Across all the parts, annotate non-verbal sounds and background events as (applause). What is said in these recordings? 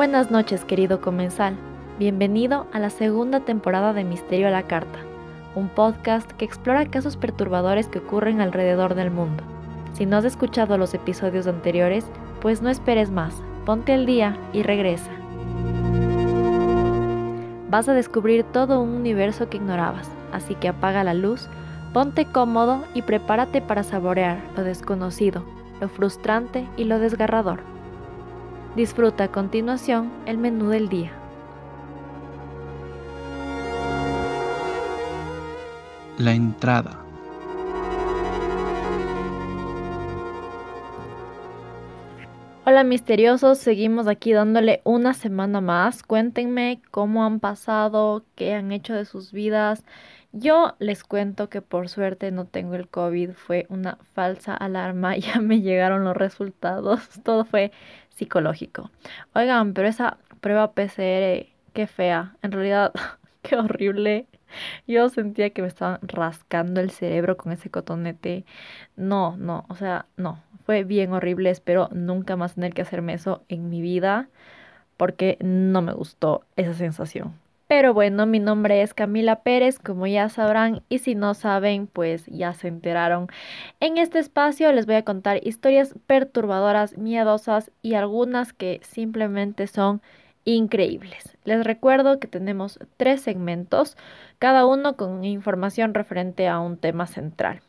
Buenas noches, querido comensal. Bienvenido a la segunda temporada de Misterio a la Carta, un podcast que explora casos perturbadores que ocurren alrededor del mundo. Si no has escuchado los episodios anteriores, pues no esperes más, ponte al día y regresa. Vas a descubrir todo un universo que ignorabas, así que apaga la luz, ponte cómodo y prepárate para saborear lo desconocido, lo frustrante y lo desgarrador. Disfruta a continuación el menú del día. La entrada. Hola misteriosos, seguimos aquí dándole una semana más. Cuéntenme cómo han pasado, qué han hecho de sus vidas. Yo les cuento que por suerte no tengo el COVID, fue una falsa alarma, (laughs) ya me llegaron los resultados, todo fue psicológico. Oigan, pero esa prueba PCR, qué fea, en realidad, (laughs) qué horrible. Yo sentía que me estaban rascando el cerebro con ese cotonete. No, no, o sea, no, fue bien horrible. Espero nunca más tener que hacerme eso en mi vida porque no me gustó esa sensación. Pero bueno, mi nombre es Camila Pérez, como ya sabrán, y si no saben, pues ya se enteraron. En este espacio les voy a contar historias perturbadoras, miedosas y algunas que simplemente son increíbles. Les recuerdo que tenemos tres segmentos, cada uno con información referente a un tema central.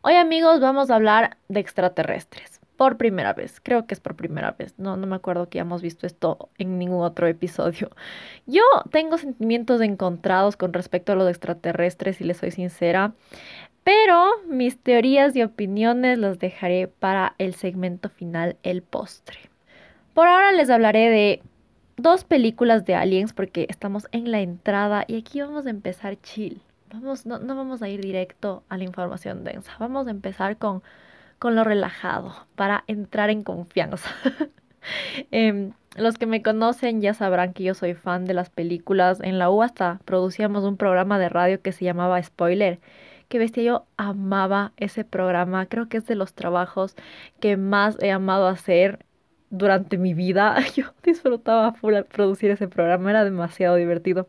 Hoy amigos vamos a hablar de extraterrestres por primera vez. Creo que es por primera vez. No, no me acuerdo que hayamos visto esto en ningún otro episodio. (laughs) Yo tengo sentimientos encontrados con respecto a los extraterrestres, si les soy sincera. Pero mis teorías y opiniones las dejaré para el segmento final, el postre. Por ahora les hablaré de dos películas de aliens porque estamos en la entrada y aquí vamos a empezar chill. Vamos, no, no vamos a ir directo a la información densa. Vamos a empezar con con lo relajado para entrar en confianza. (laughs) Em, los que me conocen ya sabrán que yo soy fan de las películas. En la U hasta producíamos un programa de radio que se llamaba Spoiler. Que bestia, yo amaba ese programa. Creo que es de los trabajos que más he amado hacer durante mi vida. (laughs) Yo disfrutaba producir ese programa, era demasiado divertido.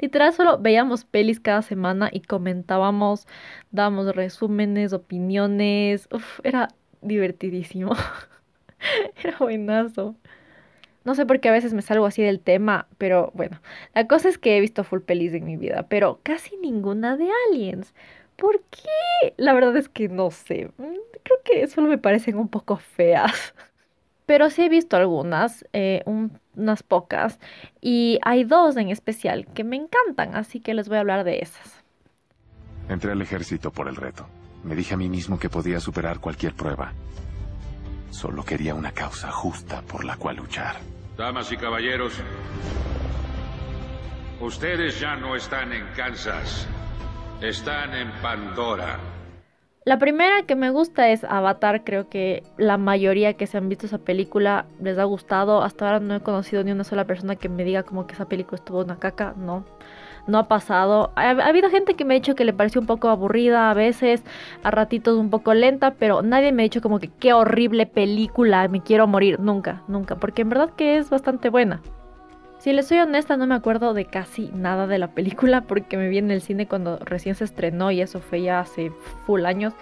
Literal, solo veíamos pelis cada semana y comentábamos, dábamos resúmenes, opiniones. Era divertidísimo. (laughs) era buenazo. No sé por qué a veces me salgo así del tema, pero bueno, la cosa es que he visto full pelis en mi vida, pero casi ninguna de aliens. ¿Por qué? La verdad es que no sé. Mm, creo que solo me parecen un poco feas. (laughs) Pero sí he visto algunas, eh, unas pocas, y hay dos en especial que me encantan, así que les voy a hablar de esas. Entré al ejército por el reto. Me dije a mí mismo que podía superar cualquier prueba. Solo quería una causa justa por la cual luchar. Damas y caballeros, ustedes ya no están en Kansas, están en Pandora. La primera que me gusta es Avatar, creo que la mayoría que se han visto esa película les ha gustado. Hasta ahora no he conocido ni una sola persona que me diga como que esa película estuvo una caca, no. No ha pasado. Ha, habido gente que me ha dicho que le pareció un poco aburrida a veces, a ratitos un poco lenta, pero nadie me ha dicho como que qué horrible película, me quiero morir. Nunca, nunca, porque en verdad que es bastante buena. Si les soy honesta, no me acuerdo de casi nada de la película (laughs) porque me vi en el cine cuando recién se estrenó y eso fue ya hace full años.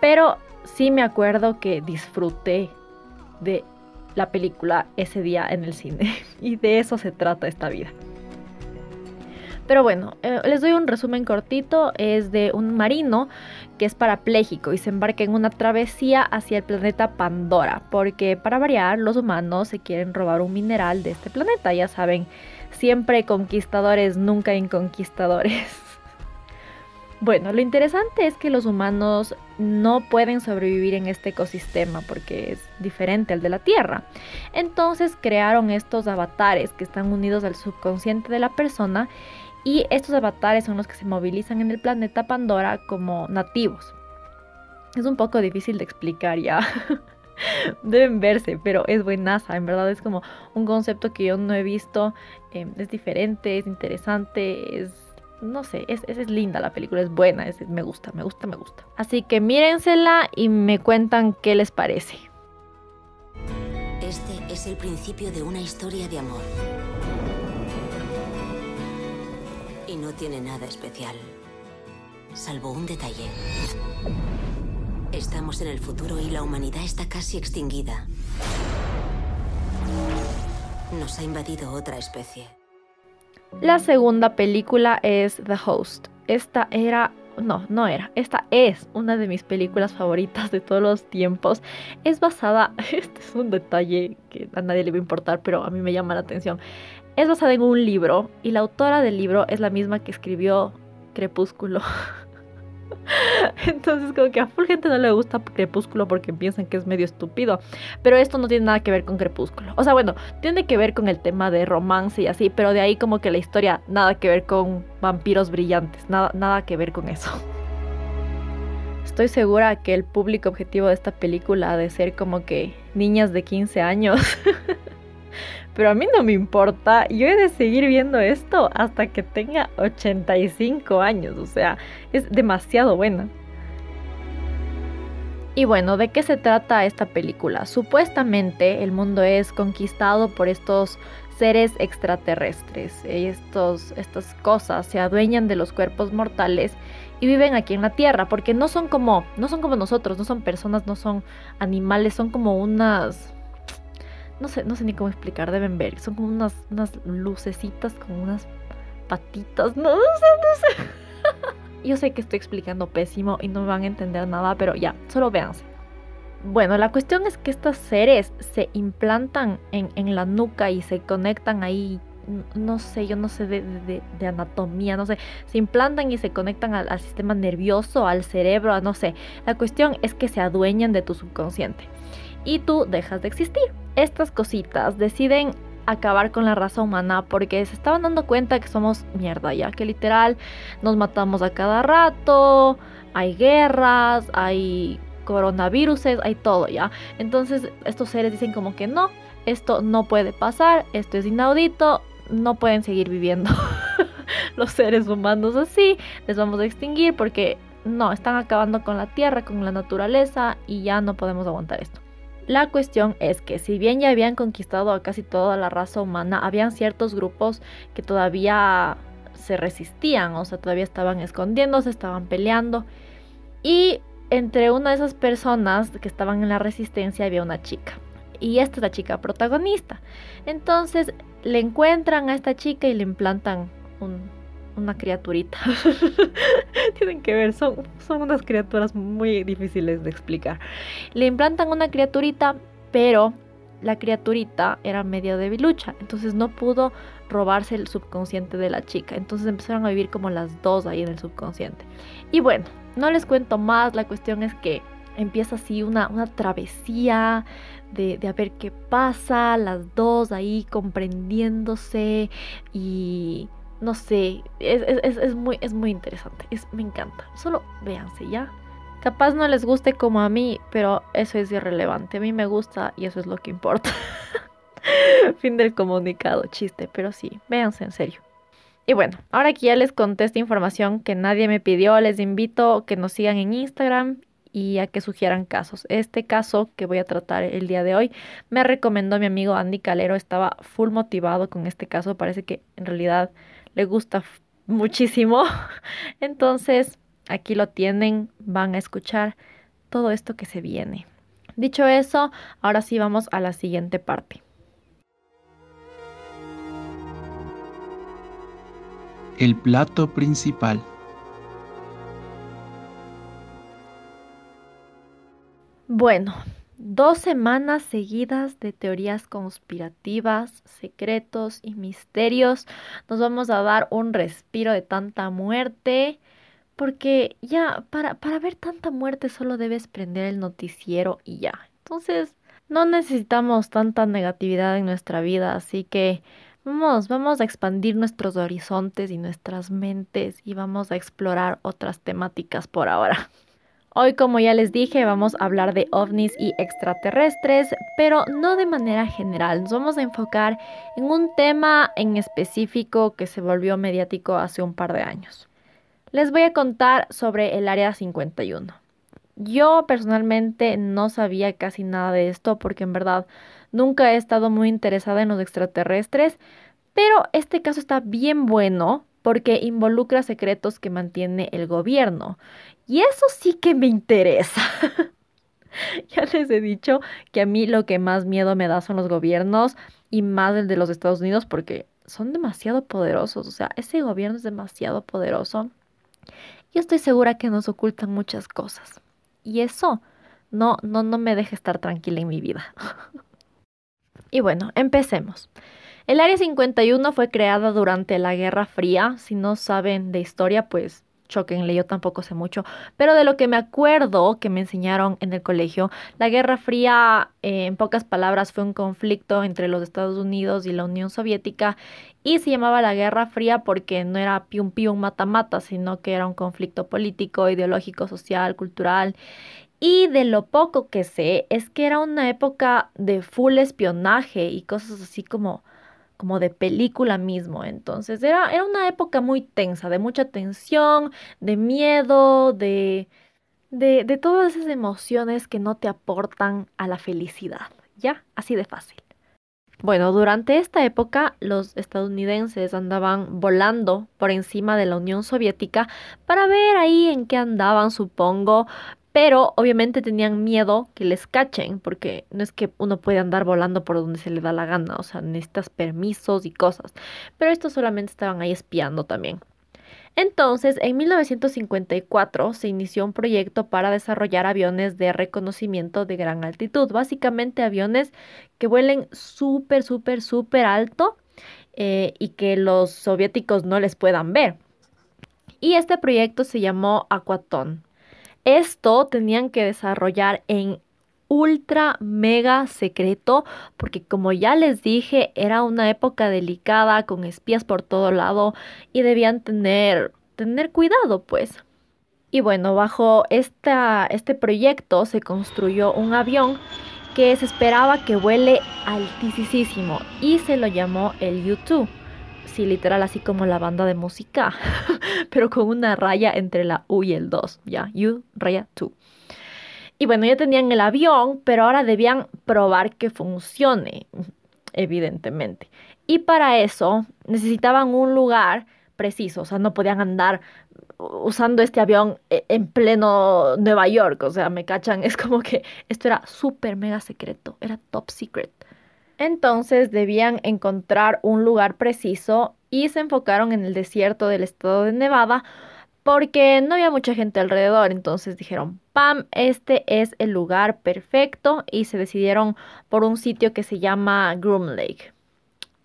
Pero sí me acuerdo que disfruté de la película ese día en el cine. (laughs) Y de eso se trata esta vida. Pero bueno, eh, les doy un resumen cortito. Es de un marino que es parapléjico y se embarca en una travesía hacia el planeta Pandora. Porque para variar, los humanos se quieren robar un mineral de este planeta. Ya saben, siempre conquistadores, nunca inconquistadores. (laughs) Bueno, lo interesante es que los humanos no pueden sobrevivir en este ecosistema porque es diferente al de la Tierra. Entonces crearon estos avatares que están unidos al subconsciente de la persona y estos avatares son los que se movilizan en el planeta Pandora como nativos. Es un poco difícil de explicar ya. (laughs) Deben verse, pero es buenaza. En verdad es como un concepto que yo no he visto. Em, es diferente, es interesante, es no sé, es, es, linda la película, es buena, me gusta, me gusta, me gusta. Así que mírensela y me cuentan qué les parece. Este es el principio de una historia de amor. Y no tiene nada especial, salvo un detalle. Estamos en el futuro y la humanidad está casi extinguida. Nos ha invadido otra especie. La segunda película es The Host. Esta era, no, no era, esta es una de mis películas favoritas de todos los tiempos. Es basada, (laughs) este es un detalle que a nadie le va a importar, pero a mí me llama la atención. Es basada en un libro y la autora del libro es la misma que escribió Crepúsculo. (laughs) Entonces como que a full gente no le gusta Crepúsculo porque piensan que es medio estúpido. Pero esto no tiene nada que ver con Crepúsculo. O sea, bueno, tiene que ver con el tema de romance y así, pero de ahí como que la historia nada que ver con vampiros brillantes, nada, nada que ver con eso. Estoy segura que el público objetivo de esta película ha de ser como que niñas de 15 años. (laughs) Pero a mí no me importa, yo he de seguir viendo esto hasta que tenga 85 años, o sea, es demasiado buena. Y bueno, ¿de qué se trata esta película? Supuestamente el mundo es conquistado por estos seres extraterrestres. Estos, estas cosas se adueñan de los cuerpos mortales y viven aquí en la Tierra, porque no son como, no son como nosotros, no son personas, no son animales, son como unas no sé, no sé ni cómo explicar, deben ver. Son como unas, unas lucecitas, como unas patitas, no, sé, no sé. (laughs) Yo sé que estoy explicando pésimo y no me van a entender nada, pero ya, solo véanse. Bueno, la cuestión es que estos seres se implantan en, la nuca y se conectan ahí no sé, yo no sé de, anatomía, no sé, se implantan y se conectan al, al, sistema nervioso, al cerebro, no sé. La cuestión es que se adueñan de tu subconsciente y tú dejas de existir. Estas cositas deciden acabar con la raza humana porque se estaban dando cuenta que somos mierda ya, que literal nos matamos a cada rato, hay guerras, hay coronavirus, hay todo ya. Entonces estos seres dicen como que no, esto no puede pasar, esto es inaudito, no pueden seguir viviendo (laughs) los seres humanos así, les vamos a extinguir porque no, están acabando con la tierra, con la naturaleza y ya no podemos aguantar esto. La cuestión es que si bien ya habían conquistado a casi toda la raza humana, habían ciertos grupos que todavía se resistían, o sea, todavía estaban escondiéndose, estaban peleando. Y entre una de esas personas que estaban en la resistencia había una chica. Y esta es la chica protagonista. Entonces le encuentran a esta chica y le implantan un, una criaturita. (laughs) Tienen que ver, son, son unas criaturas muy difíciles de explicar. Le implantan una criaturita, pero la criaturita era medio debilucha, entonces no pudo robarse el subconsciente de la chica. Entonces empezaron a vivir como las dos ahí en el subconsciente. Y bueno, no les cuento más, la cuestión es que empieza así una, una travesía de, de, a ver qué pasa, las dos ahí comprendiéndose y no sé, es, muy, es muy interesante, es, me encanta. Solo véanse ya. Capaz no les guste como a mí, pero eso es irrelevante. A mí me gusta y eso es lo que importa. (laughs) fin del comunicado, chiste, pero sí, véanse en serio. Y bueno, ahora que ya les conté esta información que nadie me pidió, les invito a que nos sigan en Instagram y a que sugieran casos. Este caso que voy a tratar el día de hoy me recomendó mi amigo Andy Calero, estaba full motivado con este caso, parece que en realidad le gusta muchísimo. (laughs) Entonces, aquí lo tienen, van a escuchar todo esto que se viene. Dicho eso, ahora sí vamos a la siguiente parte. El plato principal. Bueno, Dos semanas seguidas de teorías conspirativas, secretos y misterios. Nos vamos a dar un respiro de tanta muerte porque ya para, para ver tanta muerte solo debes prender el noticiero y ya. Entonces, no necesitamos tanta negatividad en nuestra vida, así que vamos, vamos a expandir nuestros horizontes y nuestras mentes y vamos a explorar otras temáticas por ahora. Hoy, como ya les dije, vamos a hablar de ovnis y extraterrestres, pero no de manera general. Nos vamos a enfocar en un tema en específico que se volvió mediático hace un par de años. Les voy a contar sobre el Área 51. Yo personalmente no sabía casi nada de esto porque en verdad nunca he estado muy interesada en los extraterrestres, pero este caso está bien bueno porque involucra secretos que mantiene el gobierno. Y eso sí que me interesa. (laughs) ya les he dicho que a mí lo que más miedo me da son los gobiernos y más el de los Estados Unidos porque son demasiado poderosos. O sea, ese gobierno es demasiado poderoso. Y estoy segura que nos ocultan muchas cosas. Y eso no, no, no me deja estar tranquila en mi vida. (laughs) y bueno, empecemos. El Área 51 fue creada durante la Guerra Fría. Si no saben de historia, pues choquenle, yo tampoco sé mucho. Pero de lo que me acuerdo que me enseñaron en el colegio, la Guerra Fría, eh, en pocas palabras, fue un conflicto entre los Estados Unidos y la Unión Soviética. Y se llamaba la Guerra Fría porque no era pium pium mata mata, sino que era un conflicto político, ideológico, social, cultural. Y de lo poco que sé es que era una época de full espionaje y cosas así como como de película mismo. Entonces era, era una época muy tensa, de mucha tensión, de miedo, de, de, de todas esas emociones que no te aportan a la felicidad. ¿Ya? Así de fácil. Bueno, durante esta época los estadounidenses andaban volando por encima de la Unión Soviética para ver ahí en qué andaban, supongo, pero obviamente tenían miedo que les cachen, porque no es que uno puede andar volando por donde se le da la gana, o sea, necesitas permisos y cosas. Pero estos solamente estaban ahí espiando también. Entonces, en 1954 se inició un proyecto para desarrollar aviones de reconocimiento de gran altitud, básicamente aviones que vuelen súper, súper, súper alto eh, y que los soviéticos no les puedan ver. Y este proyecto se llamó Aquaton. Esto tenían que desarrollar en ultra mega secreto porque como ya les dije era una época delicada con espías por todo lado y debían tener tener cuidado pues. Y bueno bajo esta, este proyecto se construyó un avión que se esperaba que vuele altísimo y se lo llamó el U2 sí, literal, así como la banda de música, (laughs) pero con una raya entre la U y el 2, ya, U, raya 2. Y bueno, ya tenían el avión, pero ahora debían probar que funcione, evidentemente. Y para eso necesitaban un lugar preciso, o sea, no podían andar usando este avión e, en pleno Nueva York, o sea, me cachan, (laughs) es como que esto era súper mega secreto, era top secret. Entonces debían encontrar un lugar preciso y se enfocaron en el desierto del estado de Nevada porque no había mucha gente alrededor. Entonces dijeron, pam, este es el lugar perfecto y se decidieron por un sitio que se llama Groom Lake.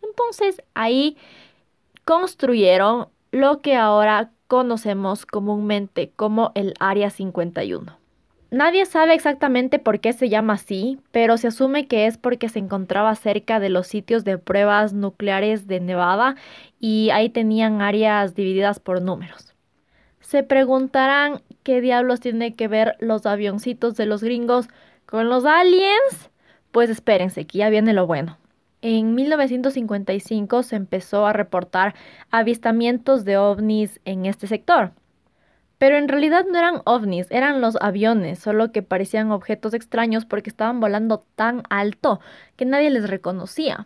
Entonces ahí construyeron lo que ahora conocemos comúnmente como el Área 51. Nadie sabe exactamente por qué se llama así, pero se asume que es porque se encontraba cerca de los sitios de pruebas nucleares de Nevada y ahí tenían áreas divididas por números. Se preguntarán qué diablos tiene que ver los avioncitos de los gringos con los aliens. Pues espérense, que ya viene lo bueno. En 1955 se empezó a reportar avistamientos de ovnis en este sector. Pero en realidad no eran ovnis, eran los aviones, solo que parecían objetos extraños porque estaban volando tan alto que nadie les reconocía.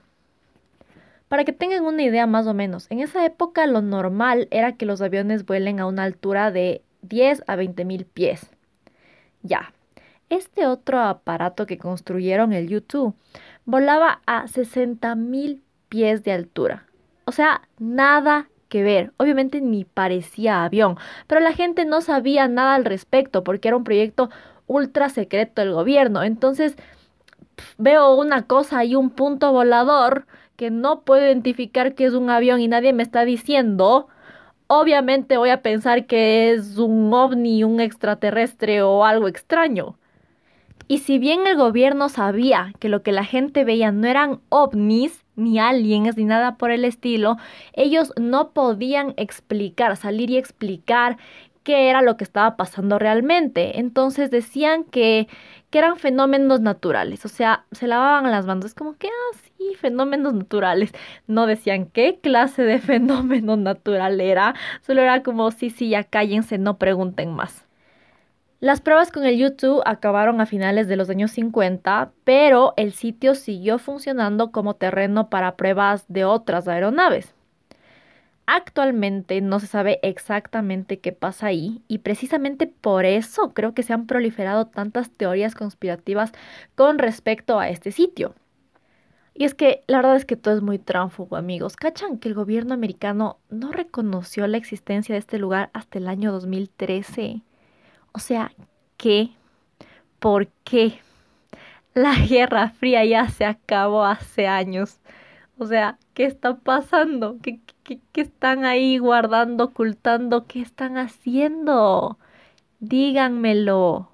Para que tengan una idea más o menos, en esa época lo normal era que los aviones vuelen a una altura de 10 a 20 mil pies. Ya, este otro aparato que construyeron, el U-2, volaba a 60 mil pies de altura. O sea, nada que ver. Obviamente ni parecía avión, pero la gente no sabía nada al respecto porque era un proyecto ultra secreto del gobierno. Entonces veo una cosa y un punto volador que no puedo identificar que es un avión y nadie me está diciendo. obviamente voy a pensar que es un ovni, un extraterrestre o algo extraño. Y si bien el gobierno sabía que lo que la gente veía no eran ovnis, ni aliens, ni nada por el estilo, ellos no podían explicar, salir y explicar qué era lo que estaba pasando realmente. Entonces decían que, que eran fenómenos naturales, o sea, se lavaban las manos, es como que, ah, fenómenos naturales. No decían qué clase de (laughs) fenómeno natural era, solo era como, sí, sí, ya cállense, no pregunten más. Las pruebas con el YouTube acabaron a finales de los años 50, pero el sitio siguió funcionando como terreno para pruebas de otras aeronaves. Actualmente no se sabe exactamente qué pasa ahí y precisamente por eso creo que se han proliferado tantas teorías conspirativas con respecto a este sitio. Y es que la verdad es que todo es muy tránfugo, amigos. ¿Cachan que el gobierno americano no reconoció la existencia de este lugar hasta el año 2013? O sea, ¿qué? ¿Por qué? La (laughs) Guerra Fría ya se acabó hace años. O sea, ¿qué está pasando? ¿Qué, qué, qué están ahí guardando, ocultando? ¿Qué están haciendo? Díganmelo.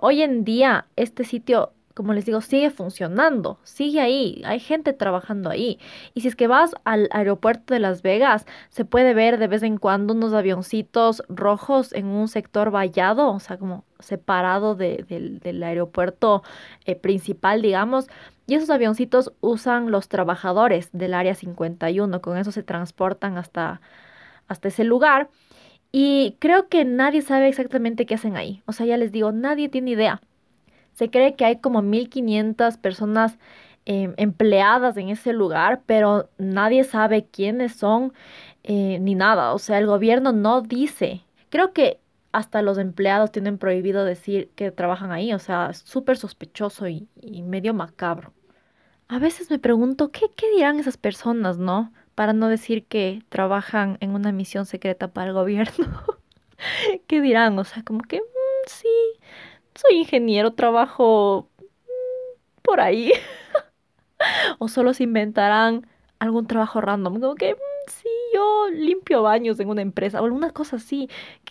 Hoy en día este sitio como les digo, sigue funcionando, sigue ahí, hay gente trabajando ahí. Y si es que vas al aeropuerto de Las Vegas, se puede ver de vez en cuando unos avioncitos rojos en un sector vallado, o sea, como separado del aeropuerto eh, principal, digamos. Y esos avioncitos usan los trabajadores del área 51, con eso se transportan hasta, hasta ese lugar. Y creo que nadie sabe exactamente qué hacen ahí. O sea, ya les digo, nadie tiene idea. Se cree que hay como 1.500 personas em, empleadas en ese lugar, pero nadie sabe quiénes son eh, ni nada. O sea, el gobierno no dice. Creo que hasta los empleados tienen prohibido decir que trabajan ahí. O sea, es súper sospechoso y, medio macabro. A veces me pregunto, ¿qué, ¿qué dirán esas personas, no? Para no decir que trabajan en una misión secreta para el gobierno. (laughs) ¿Qué dirán? O sea, como que, mm, sí, soy ingeniero, trabajo mm, por ahí. (laughs) o solo se inventarán algún trabajo random, como que mm, sí, yo limpio baños en una empresa o alguna cosa así.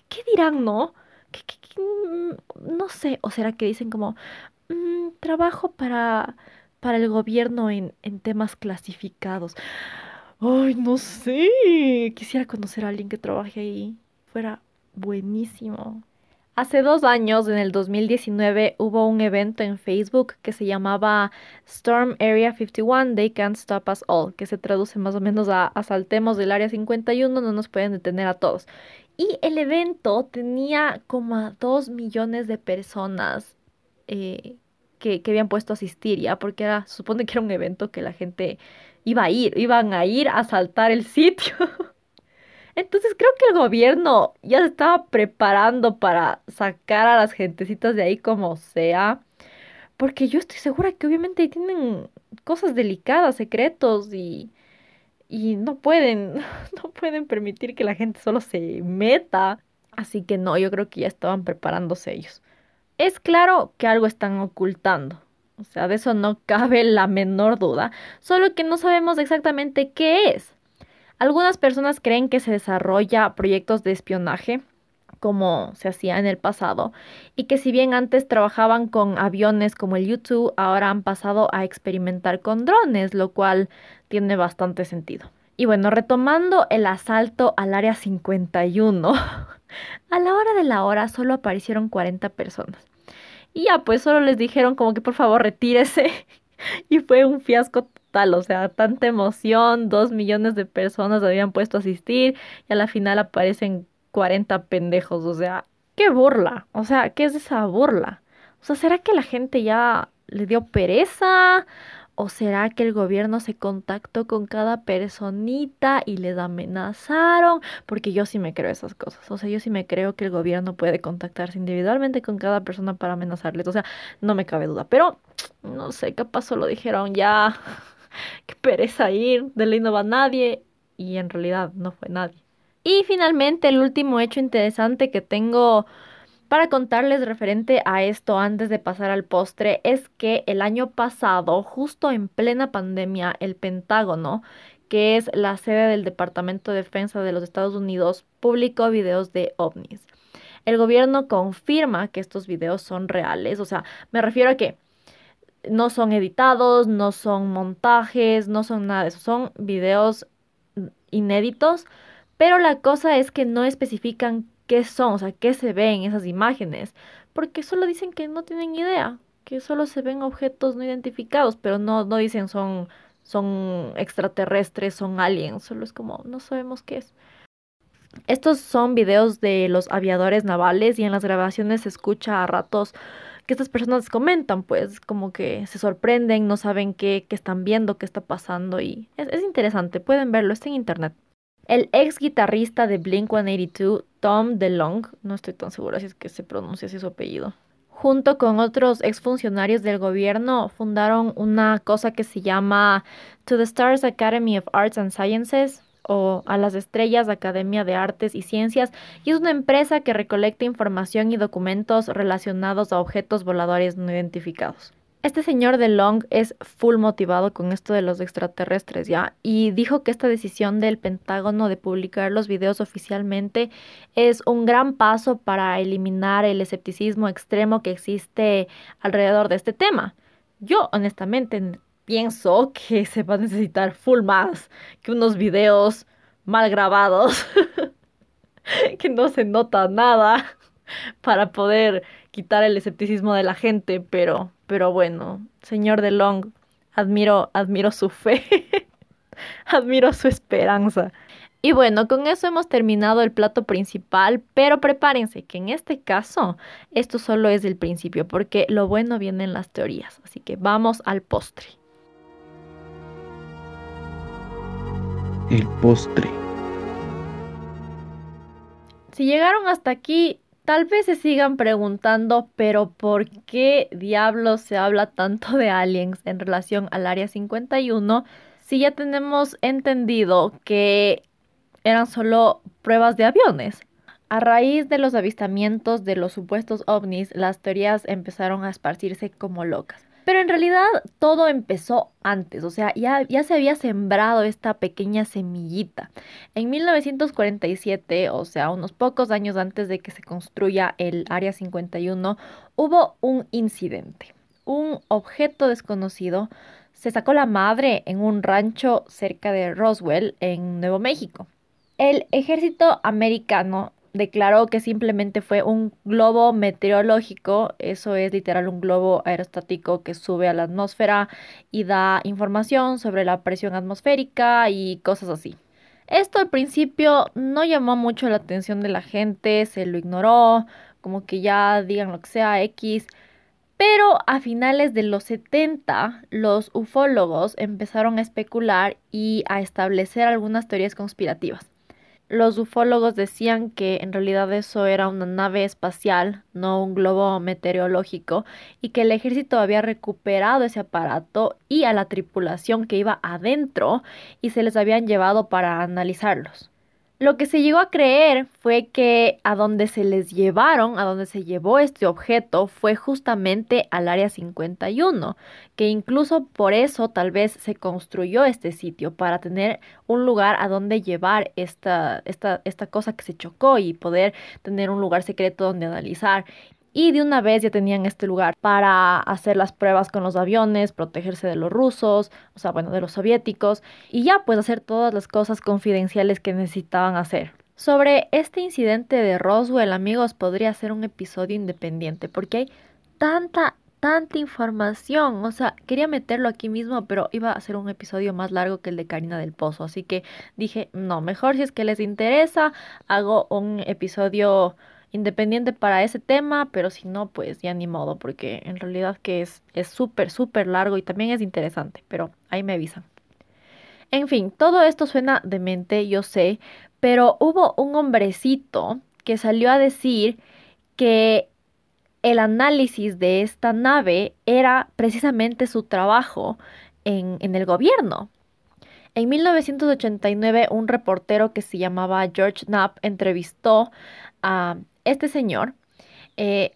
¿Qué, dirán, no? Mm, no sé, o será que dicen como trabajo para, para el gobierno en, en temas clasificados. Ay, no sé. Quisiera conocer a alguien que trabaje ahí. Fuera buenísimo. Hace dos años, en el 2019, hubo un evento en Facebook que se llamaba Storm Area 51, They Can't Stop Us All, que se traduce más o menos a Asaltemos del Área 51, no nos pueden detener a todos. Y el evento tenía como dos millones de personas eh, que, que, habían puesto a asistir ya, porque era, supone que era un evento que la gente iba a ir, iban a ir a asaltar el sitio. (laughs) Entonces creo que el gobierno ya se estaba preparando para sacar a las gentecitas de ahí como sea. Porque yo estoy segura que obviamente tienen cosas delicadas, secretos y, y no pueden, (laughs) no pueden permitir que la gente solo se meta. Así que no, yo creo que ya estaban preparándose ellos. Es claro que algo están ocultando. O sea, de eso no (laughs) cabe la menor duda. Solo que no sabemos exactamente qué es. Algunas personas creen que se desarrolla proyectos de espionaje como se hacía en el pasado, y que si bien antes trabajaban con aviones como el YouTube, ahora han pasado a experimentar con drones, lo cual tiene bastante sentido. Y bueno, retomando el asalto al área 51, (laughs) a la hora de la hora solo aparecieron 40 personas. Y ya, pues solo les dijeron como que por favor retírese. (laughs) y fue un fiasco o sea, tanta emoción, dos millones de personas habían puesto a asistir y a la final aparecen 40 pendejos, o sea, qué burla, o sea, ¿qué es esa burla? O sea, ¿será que la gente ya le dio pereza? ¿O será que el gobierno se contactó con cada personita y les amenazaron? Porque yo sí me creo esas cosas. O sea, yo sí me creo que el gobierno puede contactarse individualmente con cada persona para amenazarles. O sea, no me cabe duda. Pero no sé, qué pasó, lo dijeron ya. (laughs) (laughs) qué pereza ir, de ley no va nadie y en realidad no fue nadie. Y finalmente el último hecho interesante que tengo para contarles referente a esto antes de pasar al postre es que el año pasado, justo en plena pandemia, el Pentágono que es la sede del Departamento de Defensa de los Estados Unidos, publicó videos de ovnis. El gobierno confirma que estos videos son reales, o sea, me refiero a que no son editados, no son montajes, no son nada de eso, son videos inéditos, pero la cosa es que no especifican qué son, o sea, qué se ve en esas imágenes, porque solo dicen que no tienen idea, que solo se ven objetos no identificados, pero no, no dicen son, son extraterrestres, son aliens, solo es como no sabemos qué es. Estos son videos de los aviadores navales y en las grabaciones se escucha a ratos que estas personas comentan, pues como que se sorprenden, no saben qué, qué están viendo, qué está pasando y es, es interesante, pueden verlo, está en internet. El ex guitarrista de Blink 182, Tom DeLong, no estoy tan segura si es que se pronuncia así su apellido, junto con otros exfuncionarios del gobierno, fundaron una cosa que se llama To the Stars Academy of Arts and Sciences o a las Estrellas Academia de Artes y Ciencias y es una empresa que recolecta información y documentos relacionados a objetos voladores no identificados. Este señor de Long es full motivado con esto de los extraterrestres, ¿ya? Y dijo que esta decisión del Pentágono de publicar los videos oficialmente es un gran paso para eliminar el escepticismo extremo que existe alrededor de este tema. Yo, honestamente, pienso que se va a necesitar full más que unos videos mal grabados, (laughs) que no se nota nada (laughs) para poder quitar el escepticismo de la gente, pero pero bueno, señor de Long, admiro, admiro su fe, (laughs) admiro su esperanza. Y bueno, con eso hemos terminado el plato principal, pero prepárense que en este caso esto solo es el principio, porque lo bueno viene en las teorías. Así que vamos al postre. El postre. Si llegaron hasta aquí, Tal vez se sigan preguntando, pero ¿por qué diablos se habla tanto de aliens en relación al Área 51 si ya tenemos entendido que eran solo pruebas de aviones? A raíz de los avistamientos de los supuestos ovnis, las teorías empezaron a esparcirse como locas. Pero en realidad todo empezó antes, o sea, ya, ya se había sembrado esta pequeña semillita. En 1947, o sea, unos pocos años antes de que se construya el Área 51, hubo un incidente. Un objeto desconocido se sacó la madre en un rancho cerca de Roswell, en Nuevo México. El ejército americano declaró que simplemente fue un globo meteorológico, eso es literal un globo aerostático que sube a la atmósfera y da información sobre la presión atmosférica y cosas así. Esto al principio no llamó mucho la atención de la gente, se lo ignoró, como que ya digan lo que sea X. Pero a finales de los 70, los ufólogos empezaron a especular y a establecer algunas teorías conspirativas. Los ufólogos decían que en realidad eso era una nave espacial, no un globo meteorológico, y que el ejército había recuperado ese aparato y a la tripulación que iba adentro y se les habían llevado para analizarlos. Lo que se llegó a creer fue que a donde se les llevaron, a donde se llevó este objeto, fue justamente al área 51, que incluso por eso tal vez se construyó este sitio, para tener un lugar a donde llevar esta, esta, esta cosa que se chocó y poder tener un lugar secreto donde analizar y de una vez ya tenían este lugar para hacer las pruebas con los aviones, protegerse de los rusos, o sea, bueno, de los soviéticos, y ya pues hacer todas las cosas confidenciales que necesitaban hacer. Sobre este incidente de Roswell, amigos, podría ser un episodio independiente porque hay tanta, tanta información. O sea, quería meterlo aquí mismo, pero iba a ser un episodio más largo que el de Karina del Pozo. Así que dije, no, mejor si es que les interesa, hago un episodio independiente para ese tema, pero si no, pues ya ni modo, porque en realidad que es súper, súper largo y también es interesante, pero ahí me avisan. En fin, todo esto suena demente, yo sé, pero hubo un hombrecito que salió a decir que el análisis de esta nave era precisamente su trabajo en, en el gobierno. En 1989, un reportero que se llamaba George Knapp entrevistó a este señor, eh,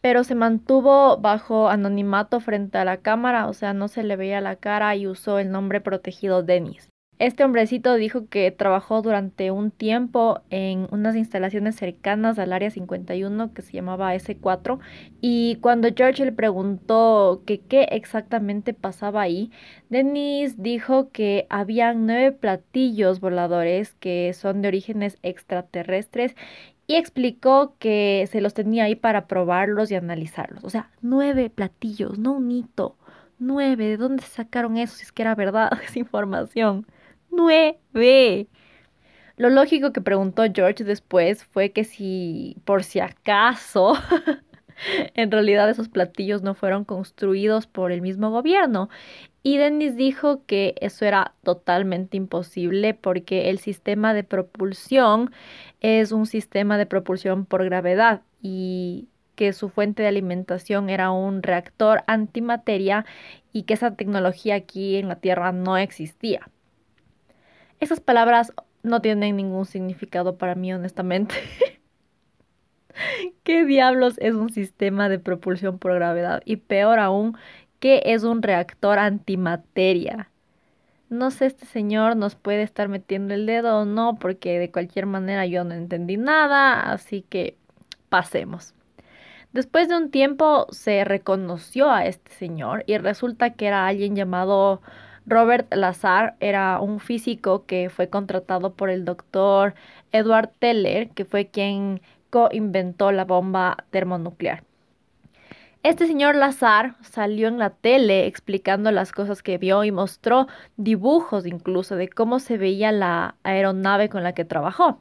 pero se mantuvo bajo anonimato frente a la cámara, o sea, no se le veía la cara y usó el nombre protegido Dennis. Este hombrecito dijo que trabajó durante un tiempo en unas instalaciones cercanas al área 51 que se llamaba S4 y cuando George le preguntó que qué exactamente pasaba ahí, Dennis dijo que habían nueve platillos voladores que son de orígenes extraterrestres y explicó que se los tenía ahí para probarlos y analizarlos. O sea, nueve platillos, no un hito. Nueve, ¿de dónde sacaron eso si es que era verdad (laughs) esa información? nueve. Lo lógico que preguntó George después fue que si por si acaso (laughs) (laughs) en realidad esos platillos no fueron construidos por el mismo gobierno. Y Dennis dijo que eso era totalmente imposible porque el sistema de propulsión es un sistema de propulsión por gravedad y que su fuente de alimentación era un reactor antimateria y que esa tecnología aquí en la Tierra no existía. Esas palabras no tienen ningún significado para mí, honestamente. (laughs) (laughs) ¿Qué diablos es un sistema de propulsión por gravedad? Y peor aún, ¿qué es un reactor antimateria? No sé, este señor nos puede estar metiendo el dedo o no, porque de cualquier manera yo no entendí nada, así que pasemos. Después de un tiempo se reconoció a este señor y resulta que era alguien llamado Robert Lazar era un físico que fue contratado por el doctor Edward Teller, que fue quien co-inventó la bomba termonuclear. Este señor Lazar salió en la tele explicando las cosas que vio y mostró dibujos incluso de cómo se veía la aeronave con la que trabajó.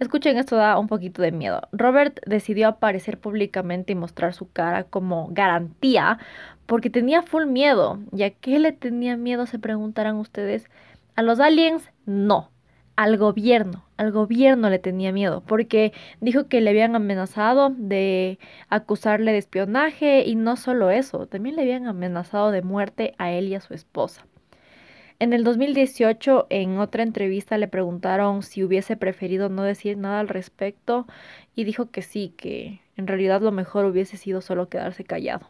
Escuchen, esto da un poquito de miedo. Robert decidió aparecer públicamente y mostrar su cara como garantía porque tenía full miedo. ¿Y a qué le tenía miedo? Se preguntarán ustedes. ¿A los aliens? No. Al gobierno, al gobierno le tenía miedo, porque dijo que le habían amenazado de acusarle de espionaje y no solo eso, también le habían amenazado de muerte a él y a su esposa. En el 2018, en otra entrevista, le preguntaron si hubiese preferido no decir nada al respecto y dijo que sí, que en realidad lo mejor hubiese sido solo quedarse callado.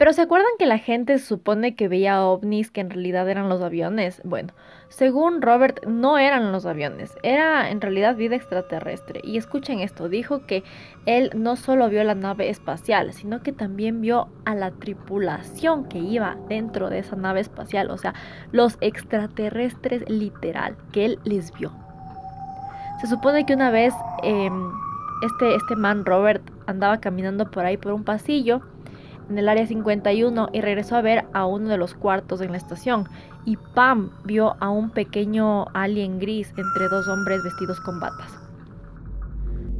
Pero ¿se acuerdan que la gente supone que veía ovnis que en realidad eran los aviones? Bueno, según Robert no eran los aviones, era en realidad vida extraterrestre. Y escuchen esto, dijo que él no solo vio la nave espacial, sino que también vio a la tripulación que iba dentro de esa nave espacial, o sea, los extraterrestres literal, que él les vio. Se supone que una vez em, este, este man Robert andaba caminando por ahí por un pasillo en el área 51 y regresó a ver a uno de los cuartos en la estación. Y Pam vio a un pequeño alien gris entre dos hombres vestidos con batas.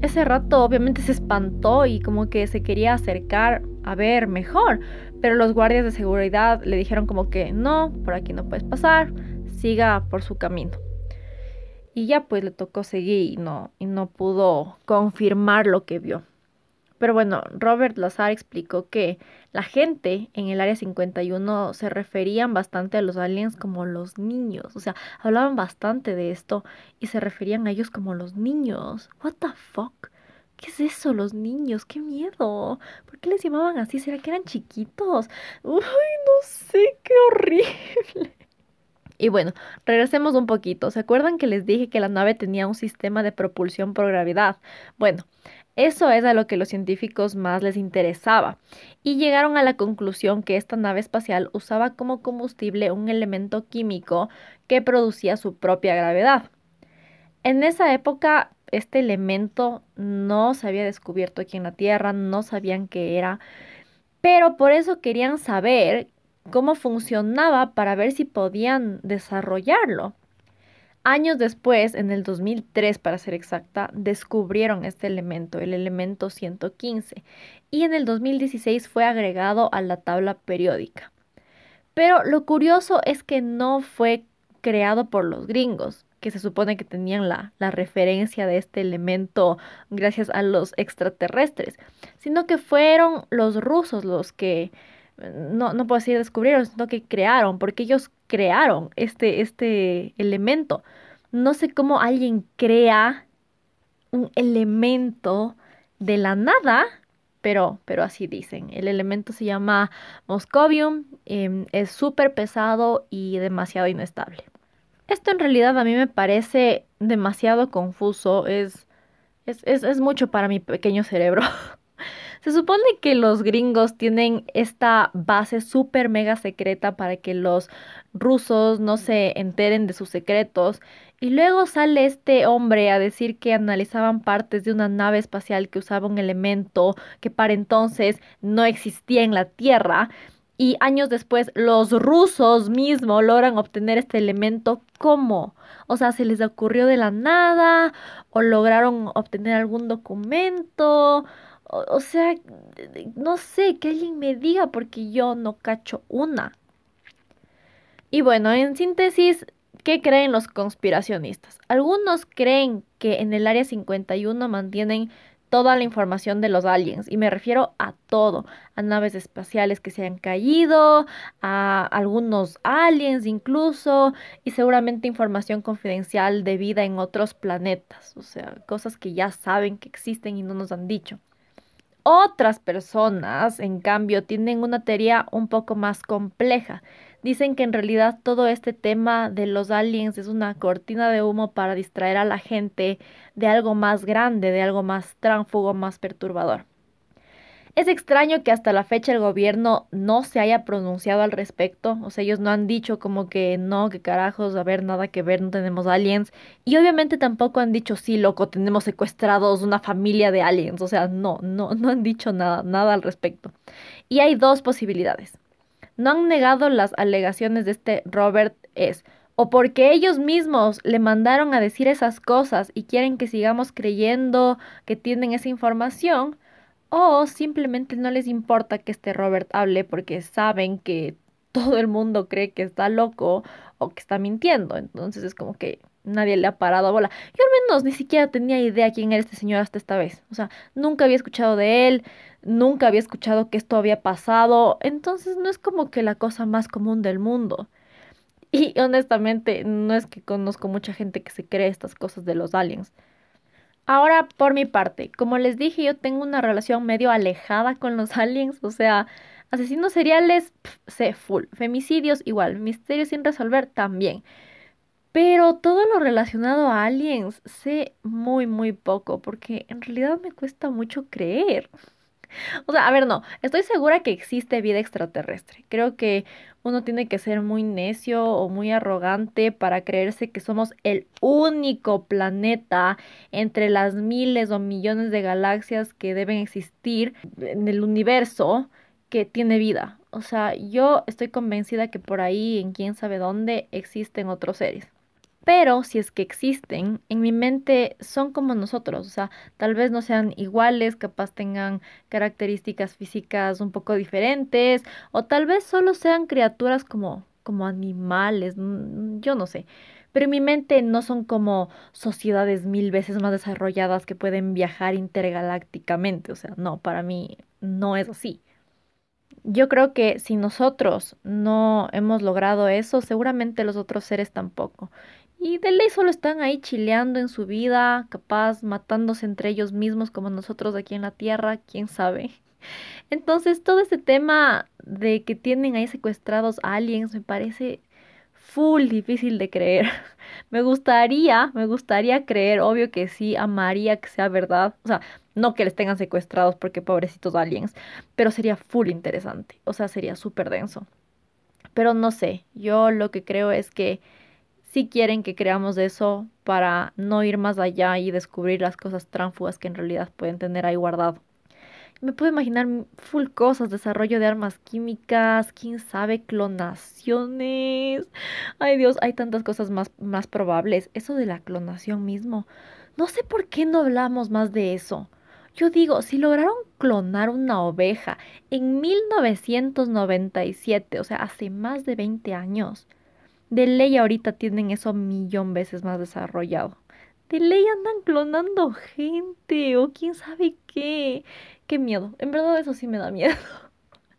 Ese rato obviamente se espantó y como que se quería acercar a ver mejor, pero los guardias de seguridad le dijeron como que no, por aquí no puedes pasar, siga por su camino. Y ya pues le tocó seguir y no, y no pudo confirmar lo que vio. Pero bueno, Robert Lazar explicó que la gente en el área 51 se referían bastante a los aliens como los niños. O sea, hablaban bastante de esto y se referían a ellos como los niños. What the fuck? ¿Qué es eso, los niños? ¡Qué miedo! ¿Por qué les llamaban así? ¿Será que eran chiquitos? ¡Uy, no sé! ¡Qué horrible! Y bueno, regresemos un poquito. ¿Se acuerdan que les dije que la nave tenía un sistema de propulsión por gravedad? Bueno, eso es a lo que los científicos más les interesaba y llegaron a la conclusión que esta nave espacial usaba como combustible un elemento químico que producía su propia gravedad. En esa época este elemento no se había descubierto aquí en la Tierra, no sabían qué era, pero por eso querían saber cómo funcionaba para ver si podían desarrollarlo. Años después, en el 2003 para ser exacta, descubrieron este elemento, el elemento 115, y en el 2016 fue agregado a la tabla periódica. Pero lo curioso es que no fue creado por los gringos, que se supone que tenían la, la, referencia de este elemento gracias a los extraterrestres, sino que fueron los rusos los que, no, no puedo decir descubrieron, sino que crearon, porque ellos crearon este, este elemento. No sé cómo alguien crea un elemento de la nada, pero, pero así dicen. El elemento se llama Moscovium, em, es súper pesado y demasiado inestable. Esto en realidad a mí me parece demasiado confuso, es, es, es, es mucho para mi pequeño cerebro. (laughs) Se supone que los gringos tienen esta base súper mega secreta para que los rusos no se enteren de sus secretos. Y luego sale este hombre a decir que analizaban partes de una nave espacial que usaba un elemento que para entonces no existía en la Tierra. Y años después los rusos mismos logran obtener este elemento. ¿Cómo? O sea, ¿se les ocurrió de la nada? ¿O lograron obtener algún documento? O, sea, no sé, que alguien me diga porque yo no cacho una. Y bueno, en síntesis, ¿qué creen los conspiracionistas? Algunos creen que en el Área 51 mantienen toda la información de los aliens y me refiero a todo, a naves espaciales que se han caído, a algunos aliens incluso y seguramente información confidencial de vida en otros planetas, o sea, cosas que ya saben que existen y no nos han dicho. Otras personas, en cambio, tienen una teoría un poco más compleja. Dicen que en realidad todo este tema de los aliens es una cortina de humo para distraer a la gente de algo más grande, de algo más tránfugo, más perturbador. Es extraño que hasta la fecha el gobierno no se haya pronunciado al respecto, o sea, ellos no han dicho como que no, que carajos, a ver, nada que ver, no tenemos aliens, y obviamente tampoco han dicho, sí, loco, tenemos secuestrados una familia de aliens, o sea, no, no, no han dicho nada, nada al respecto. Y hay dos posibilidades. No han negado las alegaciones de este Robert S. O porque ellos mismos le mandaron a decir esas cosas y quieren que sigamos creyendo que tienen esa información, o simplemente no les importa que este Robert hable porque saben que (laughs) todo el mundo cree que está loco o que está mintiendo. Entonces es como que nadie le ha parado bola. Yo al menos ni siquiera tenía idea quién era este señor hasta esta vez. O sea, nunca había escuchado de él, nunca había escuchado que esto había pasado. Entonces no es como que la cosa más común del mundo. Y honestamente, no es que conozco mucha gente que se cree estas cosas de los aliens. Ahora, por mi parte, como les dije, yo tengo una relación medio alejada con los (laughs) aliens, o sea, asesinos seriales, sé full, femicidios igual, misterios sin resolver también. Pero todo lo relacionado a aliens sé muy, muy poco, porque en realidad me cuesta mucho creer. (laughs) O sea, a ver, no, estoy segura que existe vida extraterrestre. Creo que uno tiene que ser muy necio o muy arrogante para creerse que somos el único planeta entre las miles o millones de galaxias que deben existir en el universo que tiene vida. O sea, yo estoy convencida que por ahí, en quién sabe dónde, existen otros seres. Pero si es que existen, en mi mente son como nosotros, o sea, tal vez no sean iguales, capaz tengan características físicas un poco diferentes, o tal vez solo sean criaturas como, como animales, yo no sé. Pero en mi mente no son como sociedades mil veces más desarrolladas que pueden viajar intergalácticamente, o sea, no, para mí no es así. Yo creo que si nosotros no hemos logrado eso, seguramente los otros seres tampoco. Y de ley solo están ahí chileando en su vida, capaz matándose entre ellos mismos como nosotros aquí en la Tierra, quién sabe. (laughs) Entonces todo este tema de que tienen ahí secuestrados aliens me parece full difícil de creer. (laughs) me gustaría, me gustaría creer, obvio que sí, amaría que sea verdad. O sea, no que les tengan secuestrados porque pobrecitos aliens, pero sería full interesante. O sea, sería súper denso. Pero no sé, yo lo que creo es que si quieren que creamos eso para no ir más allá y descubrir las cosas tránfugas que en realidad pueden tener ahí guardado. Me puedo imaginar full cosas, desarrollo de armas químicas, quién sabe, clonaciones. Ay Dios, hay tantas cosas más, más probables. Eso de la clonación mismo. No sé por qué no hablamos más de eso. Yo digo, si lograron clonar una oveja en 1997, o sea, hace más de 20 años, de ley ahorita tienen eso millón veces más desarrollado. De ley andan clonando gente o quién sabe qué. Qué miedo. En verdad eso sí me da miedo.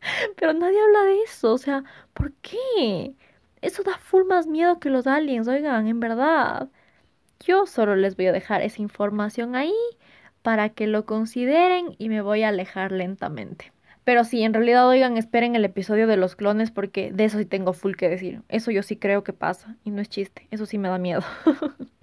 (laughs) Pero nadie habla de eso. O sea, ¿por qué? Eso da full más miedo que los aliens, oigan, en verdad. Yo solo les voy a dejar esa información ahí para que lo consideren y me voy a alejar lentamente. Pero sí, en realidad, oigan, esperen el episodio de los clones porque de eso sí tengo full que decir. Eso yo sí creo que pasa y no es chiste, eso sí me da miedo. (laughs)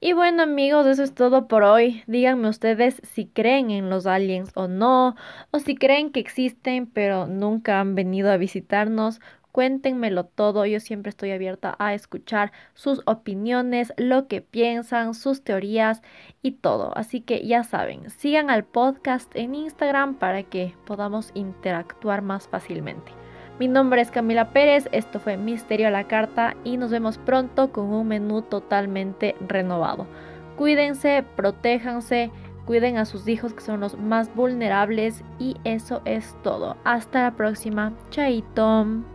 Y bueno amigos, eso es todo por hoy. Díganme ustedes si creen en los aliens o no, o si creen que existen pero nunca han venido a visitarnos. Cuéntenmelo todo, yo siempre estoy abierta a escuchar sus opiniones, lo que piensan, sus teorías y todo. Así que ya saben, sigan al podcast en Instagram para que podamos interactuar más fácilmente. Mi nombre es Camila Pérez, esto fue Misterio a la Carta y nos vemos pronto con un menú totalmente renovado. Cuídense, protéjanse, cuiden a sus hijos que son los más vulnerables y eso es todo. Hasta la próxima. Chaito.